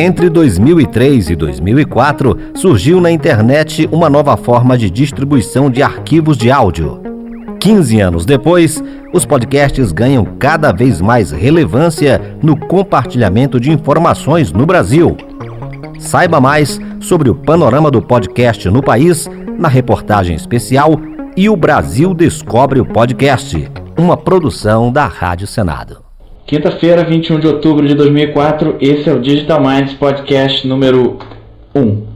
Entre 2003 e 2004, surgiu na internet uma nova forma de distribuição de arquivos de áudio. 15 anos depois, os podcasts ganham cada vez mais relevância no compartilhamento de informações no Brasil. Saiba mais sobre o panorama do podcast no país na reportagem especial E o Brasil Descobre o Podcast, uma produção da Rádio Senado. Quinta-feira, 21 de outubro de 2004, esse é o Digital Minds Podcast número 1.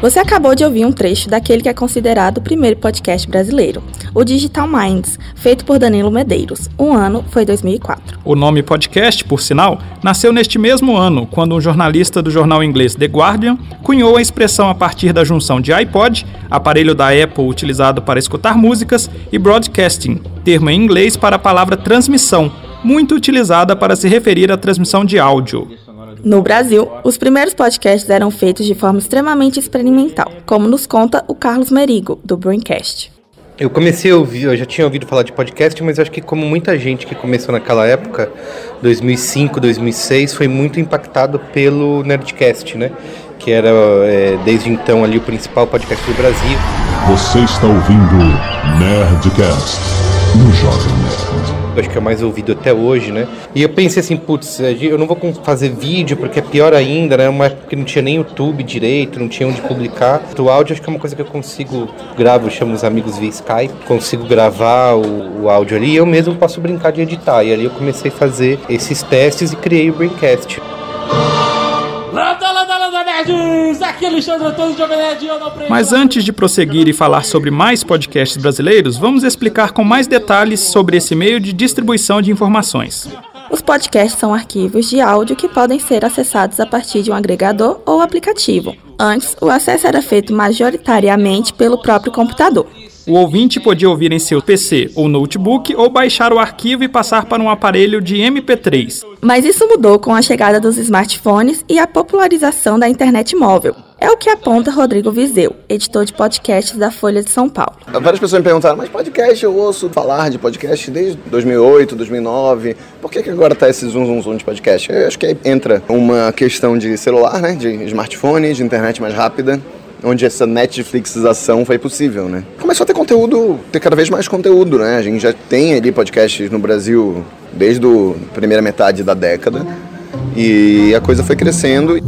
Você acabou de ouvir um trecho daquele que é considerado o primeiro podcast brasileiro, o Digital Minds, feito por Danilo Medeiros. O ano foi 2004. O nome podcast, por sinal, nasceu neste mesmo ano, quando um jornalista do jornal inglês The Guardian cunhou a expressão a partir da junção de iPod, aparelho da Apple utilizado para escutar músicas, e broadcasting, termo em inglês para a palavra transmissão, muito utilizada para se referir à transmissão de áudio. No Brasil, os primeiros podcasts eram feitos de forma extremamente experimental, como nos conta o Carlos Merigo, do Braincast. Eu comecei a ouvir, eu já tinha ouvido falar de podcast, mas acho que como muita gente que começou naquela época, 2005, 2006, foi muito impactado pelo Nerdcast, né? Que era é, desde então ali o principal podcast do Brasil. Você está ouvindo Nerdcast no Jovem Nerd acho que é o mais ouvido até hoje, né? E eu pensei assim, putz, eu não vou fazer vídeo porque é pior ainda, né? Uma época que não tinha nem YouTube direito, não tinha onde publicar. O áudio acho que é uma coisa que eu consigo gravo, chamo os amigos via Skype, consigo gravar o, o áudio ali e eu mesmo posso brincar de editar. E ali eu comecei a fazer esses testes e criei o Braincast. Aqui é Alexandre Antônio de Mas antes de prosseguir e falar sobre mais podcasts brasileiros, vamos explicar com mais detalhes sobre esse meio de distribuição de informações. Os podcasts são arquivos de áudio que podem ser acessados a partir de um agregador ou aplicativo. Antes, o acesso era feito majoritariamente pelo próprio computador. O ouvinte podia ouvir em seu PC ou notebook ou baixar o arquivo e passar para um aparelho de MP3. Mas isso mudou com a chegada dos smartphones e a popularização da internet móvel. É o que aponta Rodrigo Vizeu, editor de podcasts da Folha de São Paulo. Várias pessoas me perguntaram, mas podcast eu ouço falar de podcast desde 2008, 2009. Por que, que agora está esse zoom, zoom, zoom de podcast? Eu acho que entra uma questão de celular, né, de smartphone, de internet mais rápida onde essa Netflixização foi possível, né? Começou a ter conteúdo, ter cada vez mais conteúdo, né? A gente já tem ali podcasts no Brasil desde a primeira metade da década e a coisa foi crescendo.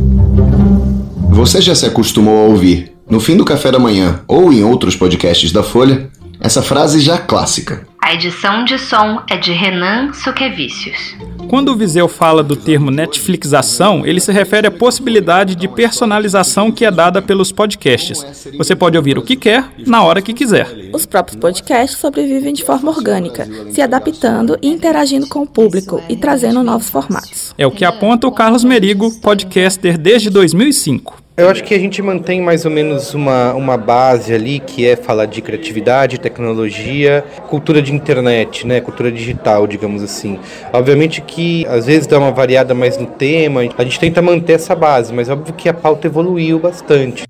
Você já se acostumou a ouvir, no fim do café da manhã ou em outros podcasts da Folha, essa frase já clássica. A edição de som é de Renan Suquevicius. Quando o Viseu fala do termo Netflixização, ele se refere à possibilidade de personalização que é dada pelos podcasts. Você pode ouvir o que quer, na hora que quiser. Os próprios podcasts sobrevivem de forma orgânica, se adaptando e interagindo com o público e trazendo novos formatos. É o que aponta o Carlos Merigo, podcaster desde 2005. Eu acho que a gente mantém mais ou menos uma, uma base ali que é falar de criatividade, tecnologia, cultura de internet, né? Cultura digital, digamos assim. Obviamente que às vezes dá uma variada mais no tema, a gente tenta manter essa base, mas óbvio que a pauta evoluiu bastante.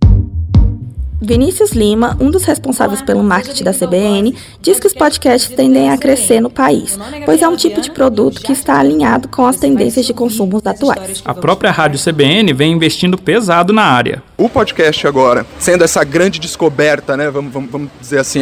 Vinícius Lima, um dos responsáveis pelo marketing da CBN, diz que os podcasts tendem a crescer no país, pois é um tipo de produto que está alinhado com as tendências de consumo atuais. A própria rádio CBN vem investindo pesado na área. O podcast agora, sendo essa grande descoberta, né, vamos, vamos, vamos dizer assim,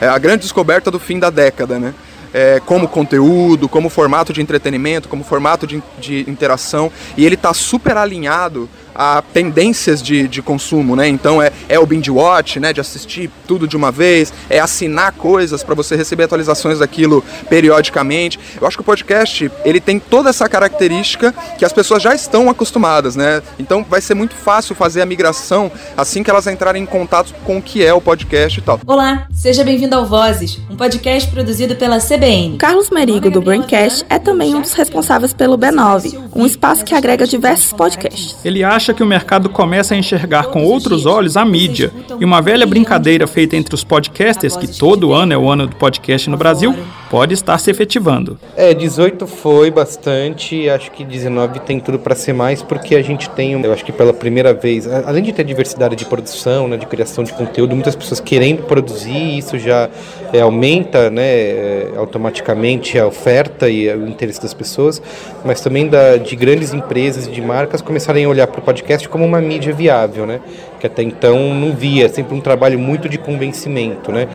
é a grande descoberta do fim da década, né? É, como conteúdo, como formato de entretenimento, como formato de, de interação, e ele está super alinhado a tendências de, de consumo, né? Então é, é o binge watch, né? De assistir tudo de uma vez, é assinar coisas para você receber atualizações daquilo periodicamente. Eu acho que o podcast ele tem toda essa característica que as pessoas já estão acostumadas, né? Então vai ser muito fácil fazer a migração assim que elas entrarem em contato com o que é o podcast e tal. Olá, seja bem-vindo ao Vozes, um podcast produzido pela CBN. Carlos Merigo do Braincast é também um dos responsáveis pelo B9, um espaço que agrega diversos podcasts. Ele acha acha que o mercado começa a enxergar com outros olhos a mídia. E uma velha brincadeira feita entre os podcasters, que todo ano é o ano do podcast no Brasil, pode estar se efetivando. É, 18 foi bastante, acho que 19 tem tudo para ser mais, porque a gente tem, eu acho que pela primeira vez, além de ter diversidade de produção, né, de criação de conteúdo, muitas pessoas querendo produzir, isso já é, aumenta né, é, automaticamente a oferta e o interesse das pessoas, mas também da, de grandes empresas e de marcas começarem a olhar para o podcast como uma mídia viável, né? que até então não via, sempre um trabalho muito de convencimento. Né?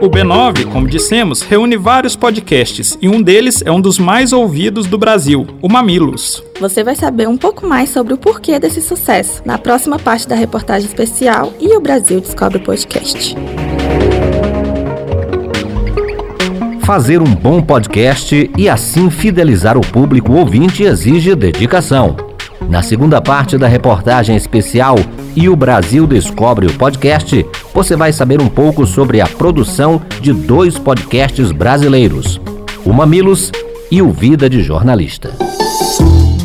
O B9, como dissemos, reúne vários podcasts e um deles é um dos mais ouvidos do Brasil, o Mamilos. Você vai saber um pouco mais sobre o porquê desse sucesso na próxima parte da reportagem especial e o Brasil Descobre Podcast. Fazer um bom podcast e assim fidelizar o público ouvinte exige dedicação. Na segunda parte da reportagem especial E o Brasil Descobre o Podcast, você vai saber um pouco sobre a produção de dois podcasts brasileiros, o Mamilos e o Vida de Jornalista.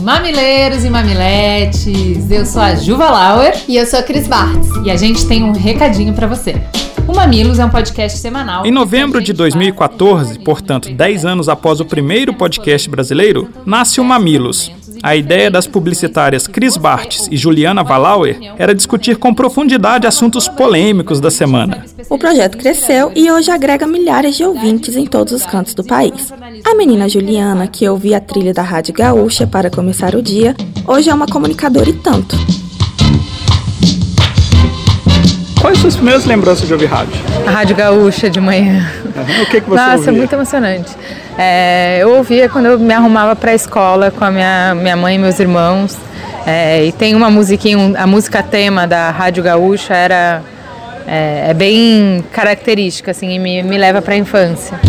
Mamileiros e mamiletes, eu sou a Juva Lauer e eu sou a Cris Bartz e a gente tem um recadinho para você. O Mamilos é um podcast semanal. Em novembro de 2014, portanto 10 anos após o primeiro podcast brasileiro, nasce o Mamilos, a ideia das publicitárias Cris Bartz e Juliana Valauer era discutir com profundidade assuntos polêmicos da semana. O projeto cresceu e hoje agrega milhares de ouvintes em todos os cantos do país. A menina Juliana, que ouvia a trilha da Rádio Gaúcha para começar o dia, hoje é uma comunicadora e tanto. Quais suas primeiras lembranças de ouvir rádio? A Rádio Gaúcha de manhã. Uhum. O que, que você Nossa, ouvia? muito emocionante. É, eu ouvia quando eu me arrumava para a escola com a minha, minha mãe e meus irmãos. É, e tem uma musiquinha, a música tema da Rádio Gaúcha era é, é bem característica assim, e me, me leva para a infância.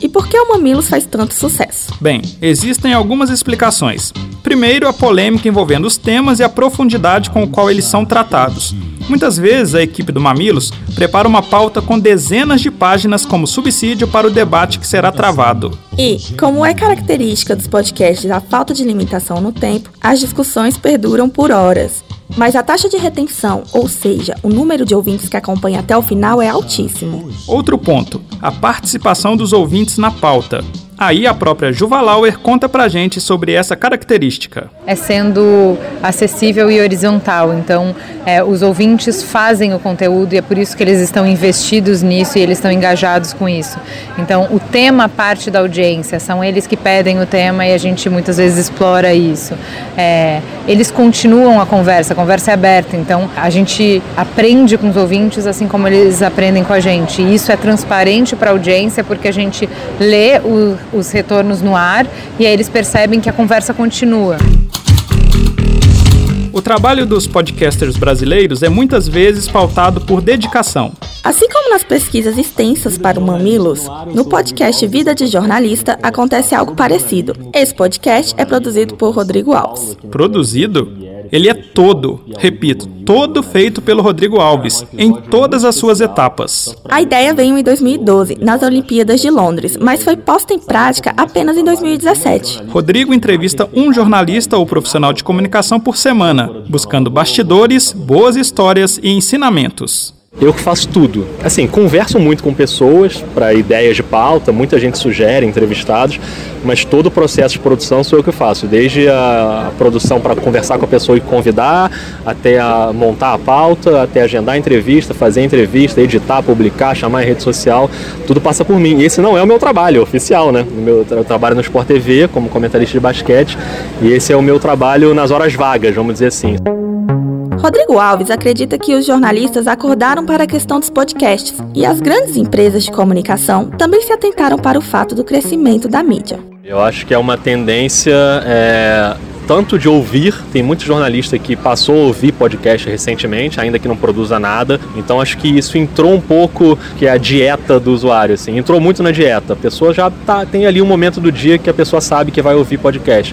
E por que o Mamilos faz tanto sucesso? Bem, existem algumas explicações. Primeiro, a polêmica envolvendo os temas e a profundidade com o qual eles são tratados. Muitas vezes a equipe do Mamilos prepara uma pauta com dezenas de páginas como subsídio para o debate que será travado. E, como é característica dos podcasts a falta de limitação no tempo, as discussões perduram por horas. Mas a taxa de retenção, ou seja, o número de ouvintes que acompanha até o final, é altíssimo. Outro ponto: a participação dos ouvintes na pauta. Aí a própria Juva Lauer conta pra gente sobre essa característica. É sendo acessível e horizontal, então é, os ouvintes fazem o conteúdo e é por isso que eles estão investidos nisso e eles estão engajados com isso. Então o tema parte da audiência, são eles que pedem o tema e a gente muitas vezes explora isso. É, eles continuam a conversa, a conversa é aberta, então a gente aprende com os ouvintes assim como eles aprendem com a gente. E isso é transparente para a audiência porque a gente lê o os retornos no ar e aí eles percebem que a conversa continua. O trabalho dos podcasters brasileiros é muitas vezes pautado por dedicação. Assim como nas pesquisas extensas para o Mamilos, no podcast Vida de Jornalista acontece algo parecido. Esse podcast é produzido por Rodrigo Alves. Produzido? Ele é todo, repito, todo feito pelo Rodrigo Alves, em todas as suas etapas. A ideia veio em 2012, nas Olimpíadas de Londres, mas foi posta em prática apenas em 2017. Rodrigo entrevista um jornalista ou profissional de comunicação por semana, buscando bastidores, boas histórias e ensinamentos. Eu que faço tudo. Assim, converso muito com pessoas para ideias de pauta, muita gente sugere entrevistados, mas todo o processo de produção sou eu que faço, desde a produção para conversar com a pessoa e convidar, até a montar a pauta, até agendar a entrevista, fazer a entrevista, editar, publicar, chamar em rede social, tudo passa por mim. E esse não é o meu trabalho oficial, né? Meu eu trabalho no Sport TV como comentarista de basquete, e esse é o meu trabalho nas horas vagas, vamos dizer assim. Rodrigo Alves acredita que os jornalistas acordaram para a questão dos podcasts e as grandes empresas de comunicação também se atentaram para o fato do crescimento da mídia. Eu acho que é uma tendência é, tanto de ouvir, tem muito jornalista que passou a ouvir podcast recentemente, ainda que não produza nada. Então acho que isso entrou um pouco que é a dieta do usuário, assim, entrou muito na dieta. A pessoa já tá, tem ali um momento do dia que a pessoa sabe que vai ouvir podcast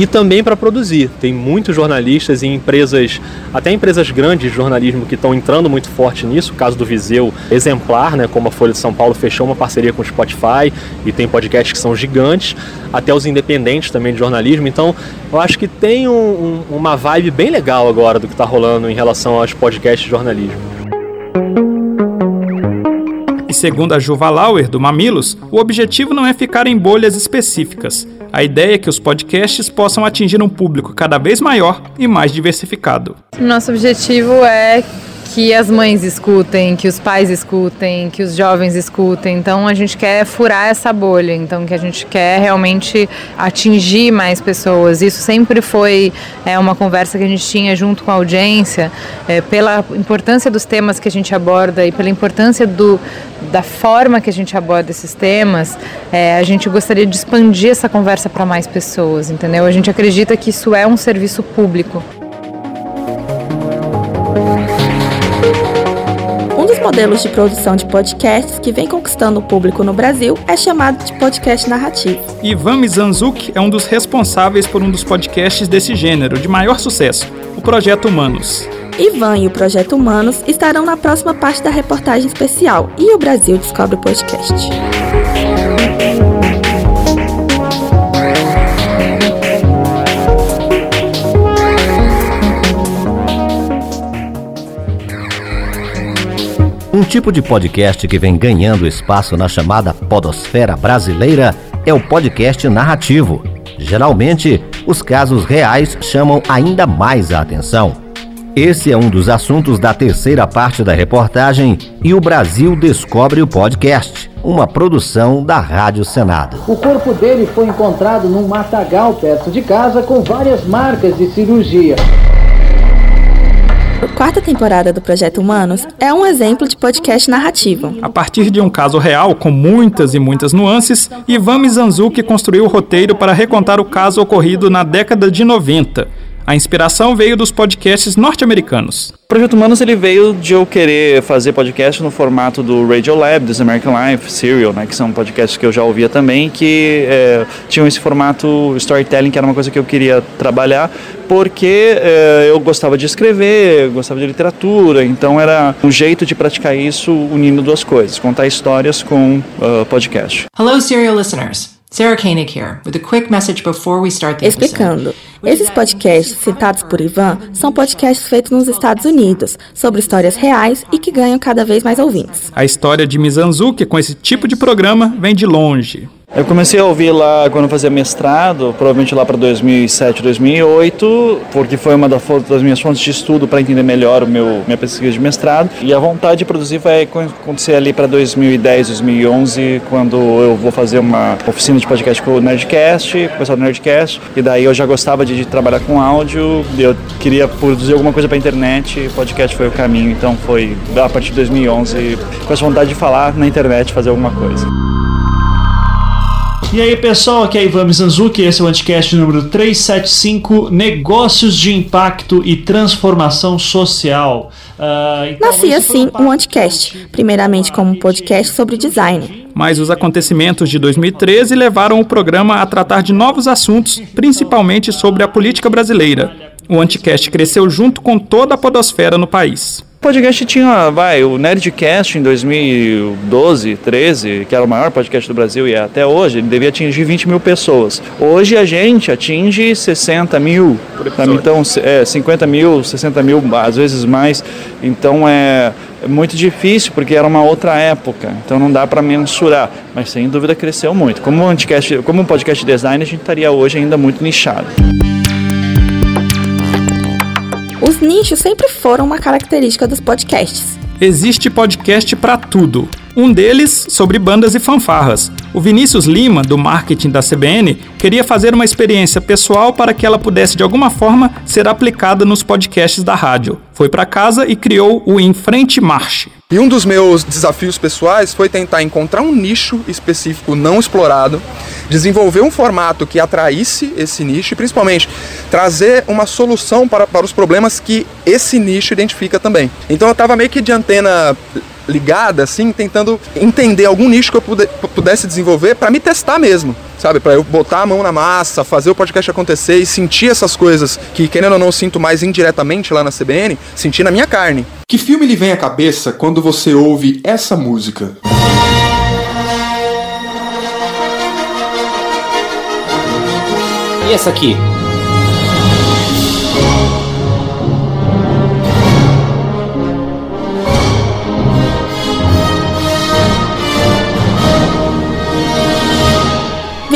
e também para produzir. Tem muitos jornalistas e empresas, até empresas grandes de jornalismo que estão entrando muito forte nisso. O caso do Viseu, exemplar, né, como a Folha de São Paulo fechou uma parceria com o Spotify e tem podcasts que são gigantes, até os independentes também de jornalismo. Então, eu acho que tem um, um, uma vibe bem legal agora do que está rolando em relação aos podcasts de jornalismo. E segundo a Juva Lauer, do Mamilos, o objetivo não é ficar em bolhas específicas. A ideia é que os podcasts possam atingir um público cada vez maior e mais diversificado. Nosso objetivo é que as mães escutem, que os pais escutem, que os jovens escutem. Então a gente quer furar essa bolha, então que a gente quer realmente atingir mais pessoas. Isso sempre foi é, uma conversa que a gente tinha junto com a audiência, é, pela importância dos temas que a gente aborda e pela importância do, da forma que a gente aborda esses temas, é, a gente gostaria de expandir essa conversa para mais pessoas, entendeu? A gente acredita que isso é um serviço público. Modelos de produção de podcasts que vem conquistando o público no Brasil é chamado de podcast narrativo. Ivan Mizanzuk é um dos responsáveis por um dos podcasts desse gênero, de maior sucesso, o Projeto Humanos. Ivan e o Projeto Humanos estarão na próxima parte da reportagem especial e o Brasil descobre o podcast. Um tipo de podcast que vem ganhando espaço na chamada podosfera brasileira é o podcast narrativo. Geralmente, os casos reais chamam ainda mais a atenção. Esse é um dos assuntos da terceira parte da reportagem e o Brasil descobre o podcast, uma produção da Rádio Senado. O corpo dele foi encontrado num matagal perto de casa com várias marcas de cirurgia. A quarta temporada do Projeto Humanos é um exemplo de podcast narrativo. A partir de um caso real, com muitas e muitas nuances, Ivan Mizanzuki construiu o roteiro para recontar o caso ocorrido na década de 90. A inspiração veio dos podcasts norte-americanos. O Projeto Humanos ele veio de eu querer fazer podcast no formato do Radio Lab, This American Life, Serial, né, que são podcasts que eu já ouvia também, que é, tinham esse formato storytelling, que era uma coisa que eu queria trabalhar, porque é, eu gostava de escrever, gostava de literatura, então era um jeito de praticar isso unindo duas coisas, contar histórias com uh, podcast. Hello, Serial listeners. Sarah Koenig here, with a quick message before we start the Explicando. Esses podcasts citados por Ivan são podcasts feitos nos Estados Unidos, sobre histórias reais e que ganham cada vez mais ouvintes. A história de Mizanzuki com esse tipo de programa vem de longe. Eu comecei a ouvir lá quando eu fazia mestrado, provavelmente lá para 2007, 2008, porque foi uma das minhas fontes de estudo para entender melhor o meu minha pesquisa de mestrado. E a vontade de produzir vai acontecer ali para 2010, 2011, quando eu vou fazer uma oficina de podcast com o Nerdcast, com o Nerdcast. E daí eu já gostava de, de trabalhar com áudio, eu queria produzir alguma coisa para internet, podcast foi o caminho. Então foi a partir de 2011 com essa vontade de falar na internet, fazer alguma coisa. E aí pessoal, aqui é Ivan Mizanzuki, esse é o Anticast número 375, Negócios de Impacto e Transformação Social. Uh, então Nascia assim um Anticast, primeiramente como um podcast sobre design. Mas os acontecimentos de 2013 levaram o programa a tratar de novos assuntos, principalmente sobre a política brasileira. O Anticast cresceu junto com toda a podosfera no país. O podcast tinha, vai, o Nerdcast em 2012, 13, que era o maior podcast do Brasil e é até hoje, ele devia atingir 20 mil pessoas. Hoje a gente atinge 60 mil, então é, 50 mil, 60 mil, às vezes mais. Então é muito difícil porque era uma outra época, então não dá para mensurar, mas sem dúvida cresceu muito. Como um, podcast, como um podcast de design, a gente estaria hoje ainda muito nichado. Os nichos sempre foram uma característica dos podcasts. Existe podcast para tudo. Um deles sobre bandas e fanfarras. O Vinícius Lima, do marketing da CBN, queria fazer uma experiência pessoal para que ela pudesse de alguma forma ser aplicada nos podcasts da rádio. Foi para casa e criou o Em Frente Marche. E um dos meus desafios pessoais foi tentar encontrar um nicho específico não explorado desenvolver um formato que atraísse esse nicho e principalmente trazer uma solução para, para os problemas que esse nicho identifica também. Então eu estava meio que de antena ligada, assim, tentando entender algum nicho que eu pudesse desenvolver para me testar mesmo, sabe? Para eu botar a mão na massa, fazer o podcast acontecer e sentir essas coisas que, querendo ou não, sinto mais indiretamente lá na CBN, sentir na minha carne. Que filme lhe vem à cabeça quando você ouve essa música? Essa aqui?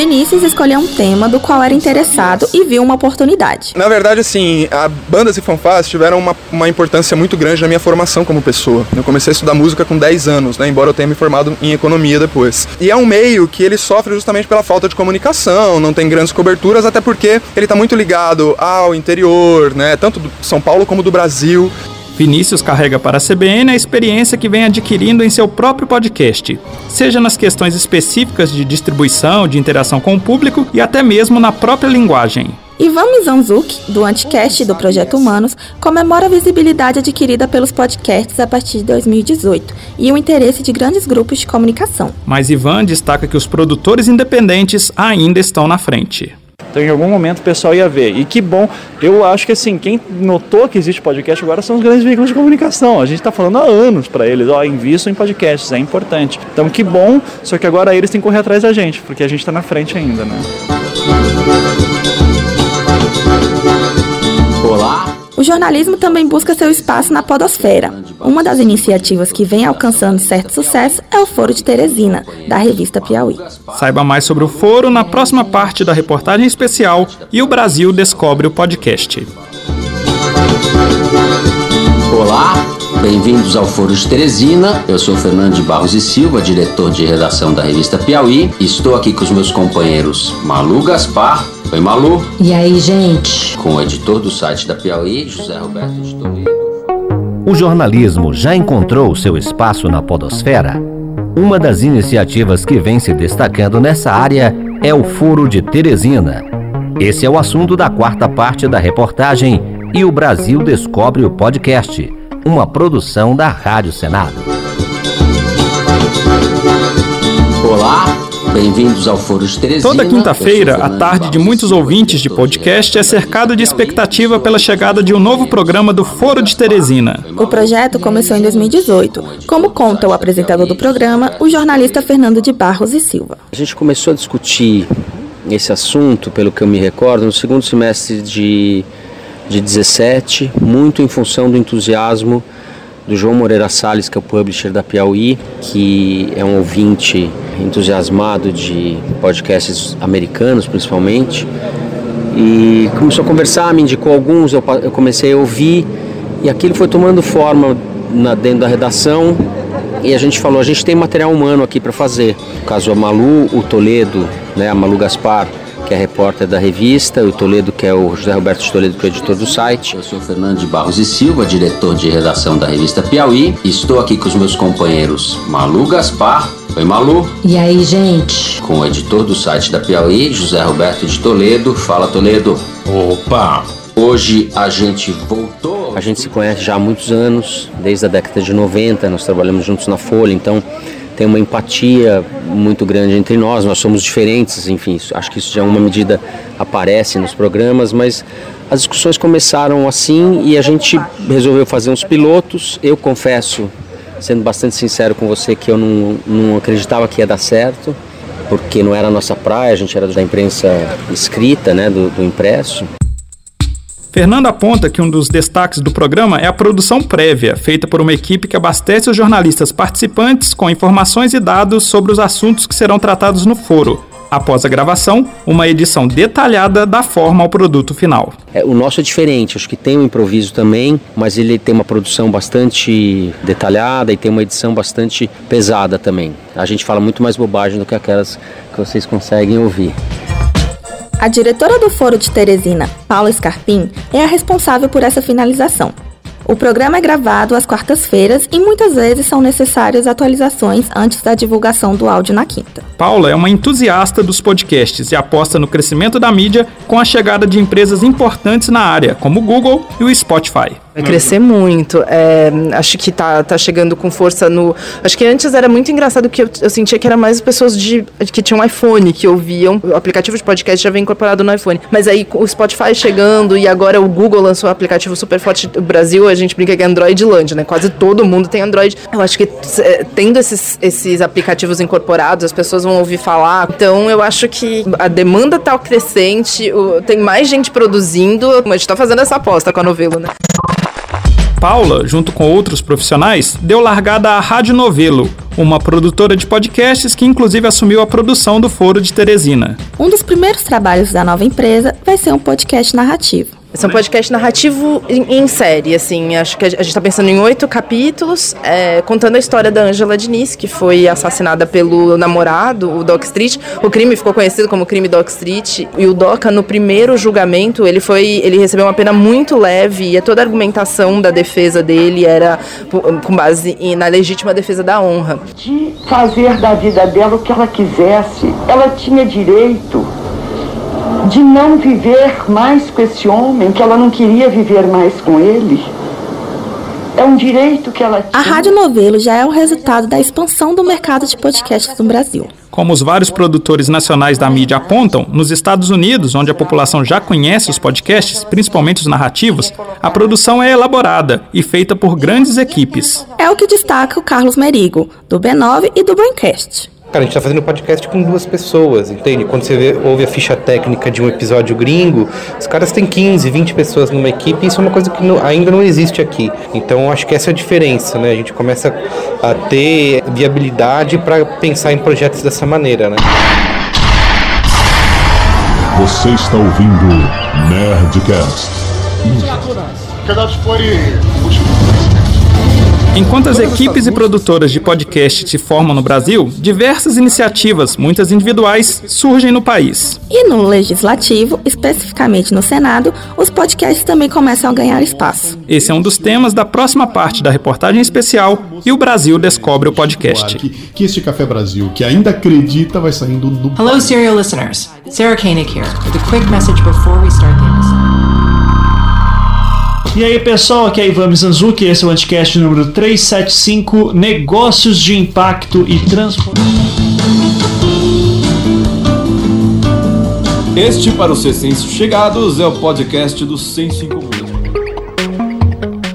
Vinícius escolheu um tema do qual era interessado e viu uma oportunidade. Na verdade, assim, a bandas e fanfarras tiveram uma, uma importância muito grande na minha formação como pessoa. Eu comecei a estudar música com 10 anos, né, embora eu tenha me formado em economia depois. E é um meio que ele sofre justamente pela falta de comunicação, não tem grandes coberturas, até porque ele está muito ligado ao interior, né, tanto do São Paulo como do Brasil. Vinícius carrega para a CBN a experiência que vem adquirindo em seu próprio podcast, seja nas questões específicas de distribuição, de interação com o público e até mesmo na própria linguagem. Ivan Mizanzuki, do Anticast do Projeto Humanos, comemora a visibilidade adquirida pelos podcasts a partir de 2018 e o interesse de grandes grupos de comunicação. Mas Ivan destaca que os produtores independentes ainda estão na frente. Então, em algum momento, o pessoal ia ver. E que bom, eu acho que assim, quem notou que existe podcast agora são os grandes veículos de comunicação. A gente está falando há anos para eles, ó, invistam em podcasts, é importante. Então, que bom, só que agora eles têm que correr atrás da gente, porque a gente está na frente ainda, né? Olá! O jornalismo também busca seu espaço na podosfera. Uma das iniciativas que vem alcançando certo sucesso é o Foro de Teresina, da revista Piauí. Saiba mais sobre o foro na próxima parte da reportagem especial e o Brasil descobre o podcast. Olá, bem-vindos ao Foro de Teresina. Eu sou Fernando de Barros e Silva, diretor de redação da revista Piauí. Estou aqui com os meus companheiros Malu Gaspar. Oi, Malu. E aí, gente? Com o editor do site da Piauí, José Roberto de Toledo. O jornalismo já encontrou seu espaço na podosfera? Uma das iniciativas que vem se destacando nessa área é o Foro de Teresina. Esse é o assunto da quarta parte da reportagem E o Brasil Descobre o Podcast, uma produção da Rádio Senado. Olá, bem-vindos ao Foro de Teresina. Toda quinta-feira, a tarde de muitos ouvintes de podcast é cercada de expectativa pela chegada de um novo programa do Foro de Teresina. O projeto começou em 2018, como conta o apresentador do programa, o jornalista Fernando de Barros e Silva. A gente começou a discutir esse assunto, pelo que eu me recordo, no segundo semestre de, de 17, muito em função do entusiasmo do João Moreira Salles, que é o publisher da Piauí, que é um ouvinte entusiasmado de podcasts americanos, principalmente. E começou a conversar, me indicou alguns, eu, eu comecei a ouvir, e aquilo foi tomando forma na, dentro da redação. E a gente falou, a gente tem material humano aqui para fazer. No caso, a Malu, o Toledo, né, a Malu Gaspar, que é repórter da revista, o Toledo, que é o José Roberto de Toledo, que é editor do site. Eu sou Fernando de Barros e Silva, diretor de redação da revista Piauí. Estou aqui com os meus companheiros Malu Gaspar. Oi, Malu. E aí, gente? Com o editor do site da Piauí, José Roberto de Toledo. Fala, Toledo. Opa! Hoje a gente voltou. A gente se conhece já há muitos anos, desde a década de 90, nós trabalhamos juntos na Folha, então tem uma empatia muito grande entre nós, nós somos diferentes, enfim, acho que isso já é uma medida aparece nos programas, mas as discussões começaram assim e a gente resolveu fazer uns pilotos. Eu confesso, sendo bastante sincero com você, que eu não, não acreditava que ia dar certo, porque não era a nossa praia, a gente era da imprensa escrita, né, do, do impresso. Fernando aponta que um dos destaques do programa é a produção prévia, feita por uma equipe que abastece os jornalistas participantes com informações e dados sobre os assuntos que serão tratados no foro. Após a gravação, uma edição detalhada da forma ao produto final. É, o nosso é diferente, acho que tem um improviso também, mas ele tem uma produção bastante detalhada e tem uma edição bastante pesada também. A gente fala muito mais bobagem do que aquelas que vocês conseguem ouvir. A diretora do Foro de Teresina, Paula Scarpim, é a responsável por essa finalização. O programa é gravado às quartas-feiras e muitas vezes são necessárias atualizações antes da divulgação do áudio na quinta. Paula é uma entusiasta dos podcasts e aposta no crescimento da mídia com a chegada de empresas importantes na área, como o Google e o Spotify. Vai crescer muito. É, acho que tá, tá chegando com força no. Acho que antes era muito engraçado que eu, eu sentia que era mais pessoas de, que tinham iPhone que ouviam. O aplicativo de podcast já vem incorporado no iPhone. Mas aí o Spotify chegando e agora o Google lançou um aplicativo super forte. O Brasil, a gente brinca que é Androidland, né? Quase todo mundo tem Android. Eu acho que é, tendo esses, esses aplicativos incorporados, as pessoas vão ouvir falar. Então eu acho que a demanda tá crescente, o, tem mais gente produzindo. A gente tá fazendo essa aposta com a novela, né? Paula, junto com outros profissionais, deu largada à Rádio Novelo, uma produtora de podcasts que inclusive assumiu a produção do Foro de Teresina. Um dos primeiros trabalhos da nova empresa vai ser um podcast narrativo. É um podcast narrativo em, em série, assim. Acho que a gente está pensando em oito capítulos, é, contando a história da Angela Diniz, que foi assassinada pelo namorado, o Doc Street. O crime ficou conhecido como crime Doc Street. E o Doca, no primeiro julgamento, ele foi, ele recebeu uma pena muito leve e toda a argumentação da defesa dele era com base na legítima defesa da honra. De fazer da vida dela o que ela quisesse, ela tinha direito de não viver mais com esse homem, que ela não queria viver mais com ele. É um direito que ela tinha. A Rádio Novelo já é o resultado da expansão do mercado de podcasts no Brasil. Como os vários produtores nacionais da mídia apontam, nos Estados Unidos, onde a população já conhece os podcasts, principalmente os narrativos, a produção é elaborada e feita por grandes equipes. É o que destaca o Carlos Merigo, do B9 e do Braincast. Cara, a gente tá fazendo podcast com duas pessoas, entende? Quando você vê, ouve a ficha técnica de um episódio gringo, os caras têm 15, 20 pessoas numa equipe e isso é uma coisa que não, ainda não existe aqui. Então acho que essa é a diferença, né? A gente começa a ter viabilidade para pensar em projetos dessa maneira, né? Você está ouvindo Nerdcast. Enquanto as equipes e produtoras de podcast se formam no Brasil, diversas iniciativas, muitas individuais, surgem no país. E no legislativo, especificamente no Senado, os podcasts também começam a ganhar espaço. Esse é um dos temas da próxima parte da reportagem especial e o Brasil descobre o podcast. Que, que este Café Brasil, que ainda acredita, vai saindo do. Hello, serial listeners. Sarah Koenig here with a quick message before we start the episode. E aí pessoal, aqui é Ivan Mizanzuki, esse é o Anticast número 375, Negócios de Impacto e Transformação. Este, para os recém chegados, é o podcast do 105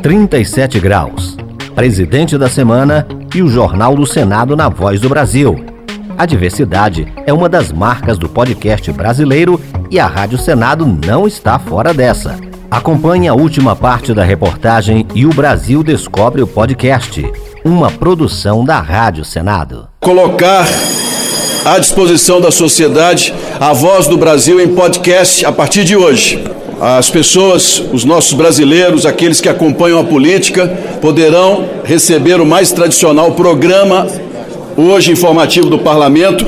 37 graus. Presidente da semana e o Jornal do Senado na Voz do Brasil. A diversidade é uma das marcas do podcast brasileiro e a Rádio Senado não está fora dessa. Acompanhe a última parte da reportagem e o Brasil descobre o podcast, uma produção da Rádio Senado. Colocar à disposição da sociedade a voz do Brasil em podcast a partir de hoje. As pessoas, os nossos brasileiros, aqueles que acompanham a política, poderão receber o mais tradicional programa hoje informativo do parlamento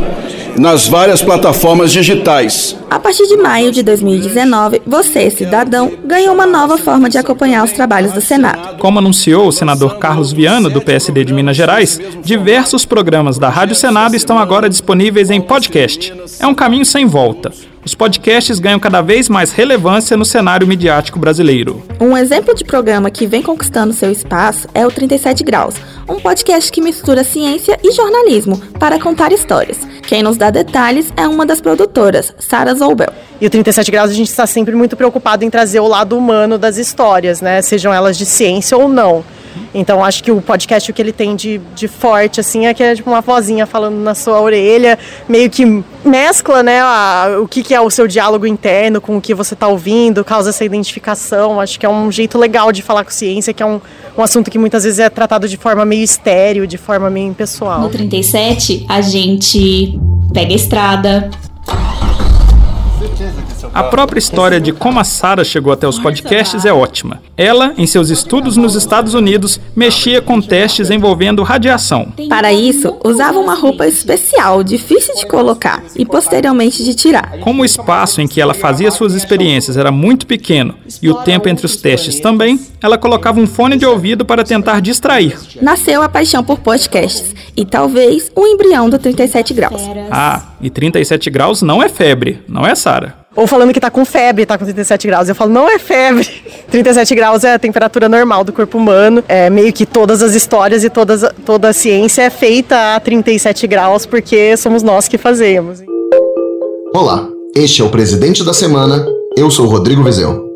nas várias plataformas digitais. A partir de maio de 2019, você, cidadão, ganhou uma nova forma de acompanhar os trabalhos do Senado. Como anunciou o senador Carlos Viana, do PSD de Minas Gerais, diversos programas da Rádio Senado estão agora disponíveis em podcast. É um caminho sem volta. Os podcasts ganham cada vez mais relevância no cenário midiático brasileiro. Um exemplo de programa que vem conquistando seu espaço é o 37 Graus, um podcast que mistura ciência e jornalismo para contar histórias. Quem nos dá detalhes é uma das produtoras, Sara Zobel. E o 37 Graus a gente está sempre muito preocupado em trazer o lado humano das histórias, né? Sejam elas de ciência ou não. Então acho que o podcast o que ele tem de, de forte assim é que é tipo uma vozinha falando na sua orelha, meio que mescla, né, a, o que, que é o seu diálogo interno com o que você está ouvindo, causa essa identificação. Acho que é um jeito legal de falar com ciência, que é um, um assunto que muitas vezes é tratado de forma meio estéreo, de forma meio impessoal. No 37 a gente pega a estrada, a própria história de como a Sara chegou até os podcasts é ótima. Ela, em seus estudos nos Estados Unidos, mexia com testes envolvendo radiação. Para isso, usava uma roupa especial, difícil de colocar e posteriormente de tirar. Como o espaço em que ela fazia suas experiências era muito pequeno e o tempo entre os testes também, ela colocava um fone de ouvido para tentar distrair. Nasceu a paixão por podcasts e talvez o embrião do 37 graus. Ah, e 37 graus não é febre, não é, Sara? Ou falando que tá com febre, tá com 37 graus. Eu falo, não é febre. 37 graus é a temperatura normal do corpo humano. É meio que todas as histórias e todas, toda a ciência é feita a 37 graus porque somos nós que fazemos. Olá, este é o Presidente da Semana. Eu sou Rodrigo Vizeu.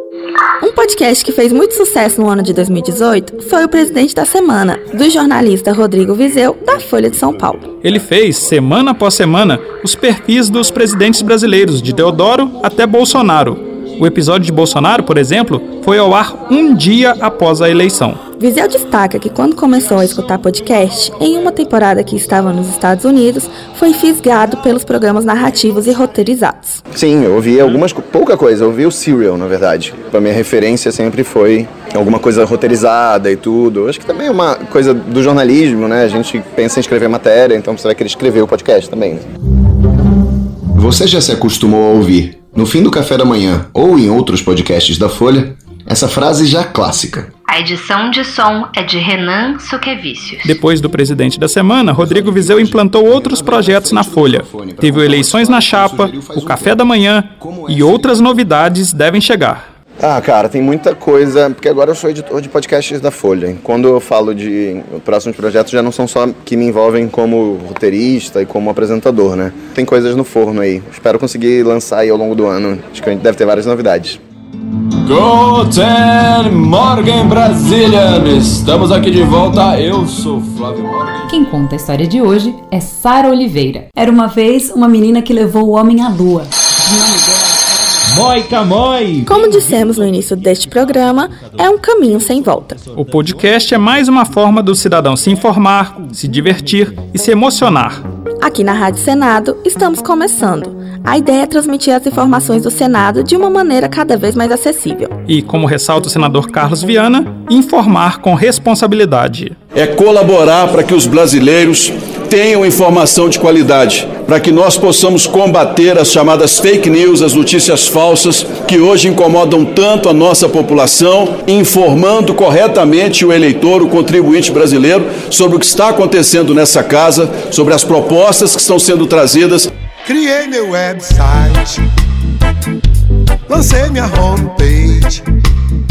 Um podcast que fez muito sucesso no ano de 2018 foi o Presidente da Semana, do jornalista Rodrigo Vizeu, da Folha de São Paulo. Ele fez, semana após semana, os perfis dos presidentes brasileiros, de Deodoro até Bolsonaro. O episódio de Bolsonaro, por exemplo, foi ao ar um dia após a eleição. Viseu destaca que quando começou a escutar podcast, em uma temporada que estava nos Estados Unidos, foi fisgado pelos programas narrativos e roteirizados. Sim, eu ouvi algumas pouca coisa, eu ouvi o Serial, na verdade. A minha referência sempre foi alguma coisa roteirizada e tudo. Acho que também é uma coisa do jornalismo, né? A gente pensa em escrever matéria, então você vai querer escrever o podcast também. Né? Você já se acostumou a ouvir, no fim do café da manhã ou em outros podcasts da Folha, essa frase já clássica. A edição de som é de Renan Suquevicius. Depois do presidente da semana, Rodrigo Vizeu implantou outros projetos na Folha. Teve eleições na chapa, o café da manhã e outras novidades devem chegar. Ah, cara, tem muita coisa, porque agora eu sou editor de podcasts da Folha. Quando eu falo de próximos projetos, já não são só que me envolvem como roteirista e como apresentador, né? Tem coisas no forno aí. Espero conseguir lançar aí ao longo do ano. Acho que a gente deve ter várias novidades. Guten Morgen Brasília! Estamos aqui de volta, eu sou Flávio Morgan. Quem conta a história de hoje é Sara Oliveira. Era uma vez uma menina que levou o homem à lua. O nome dela Moica Moi! Como dissemos no início deste programa, é um caminho sem volta. O podcast é mais uma forma do cidadão se informar, se divertir e se emocionar. Aqui na Rádio Senado, estamos começando. A ideia é transmitir as informações do Senado de uma maneira cada vez mais acessível. E, como ressalta o senador Carlos Viana, informar com responsabilidade. É colaborar para que os brasileiros tenham informação de qualidade, para que nós possamos combater as chamadas fake news, as notícias falsas, que hoje incomodam tanto a nossa população, informando corretamente o eleitor, o contribuinte brasileiro, sobre o que está acontecendo nessa casa, sobre as propostas que estão sendo trazidas. Criei meu website, lancei minha homepage.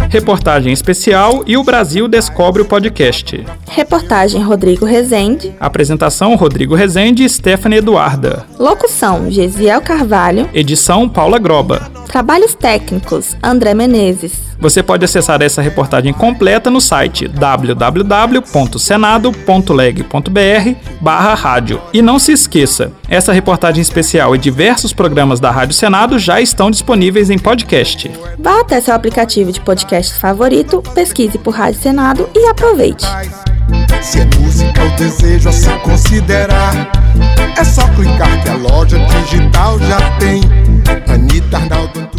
Reportagem especial e o Brasil descobre o podcast. Reportagem Rodrigo Rezende. Apresentação Rodrigo Rezende e Stephanie Eduarda. Locução Gesiel Carvalho. Edição Paula Groba. Trabalhos técnicos André Menezes. Você pode acessar essa reportagem completa no site www.senado.leg.br/rádio. E não se esqueça, essa reportagem especial e diversos programas da Rádio Senado já estão disponíveis em podcast. Vá até seu aplicativo de podcast favorito, pesquise por Rádio Senado e aproveite. Se é música o desejo a se considerar, é só clicar que a loja digital já tem. Anitta Arnaldo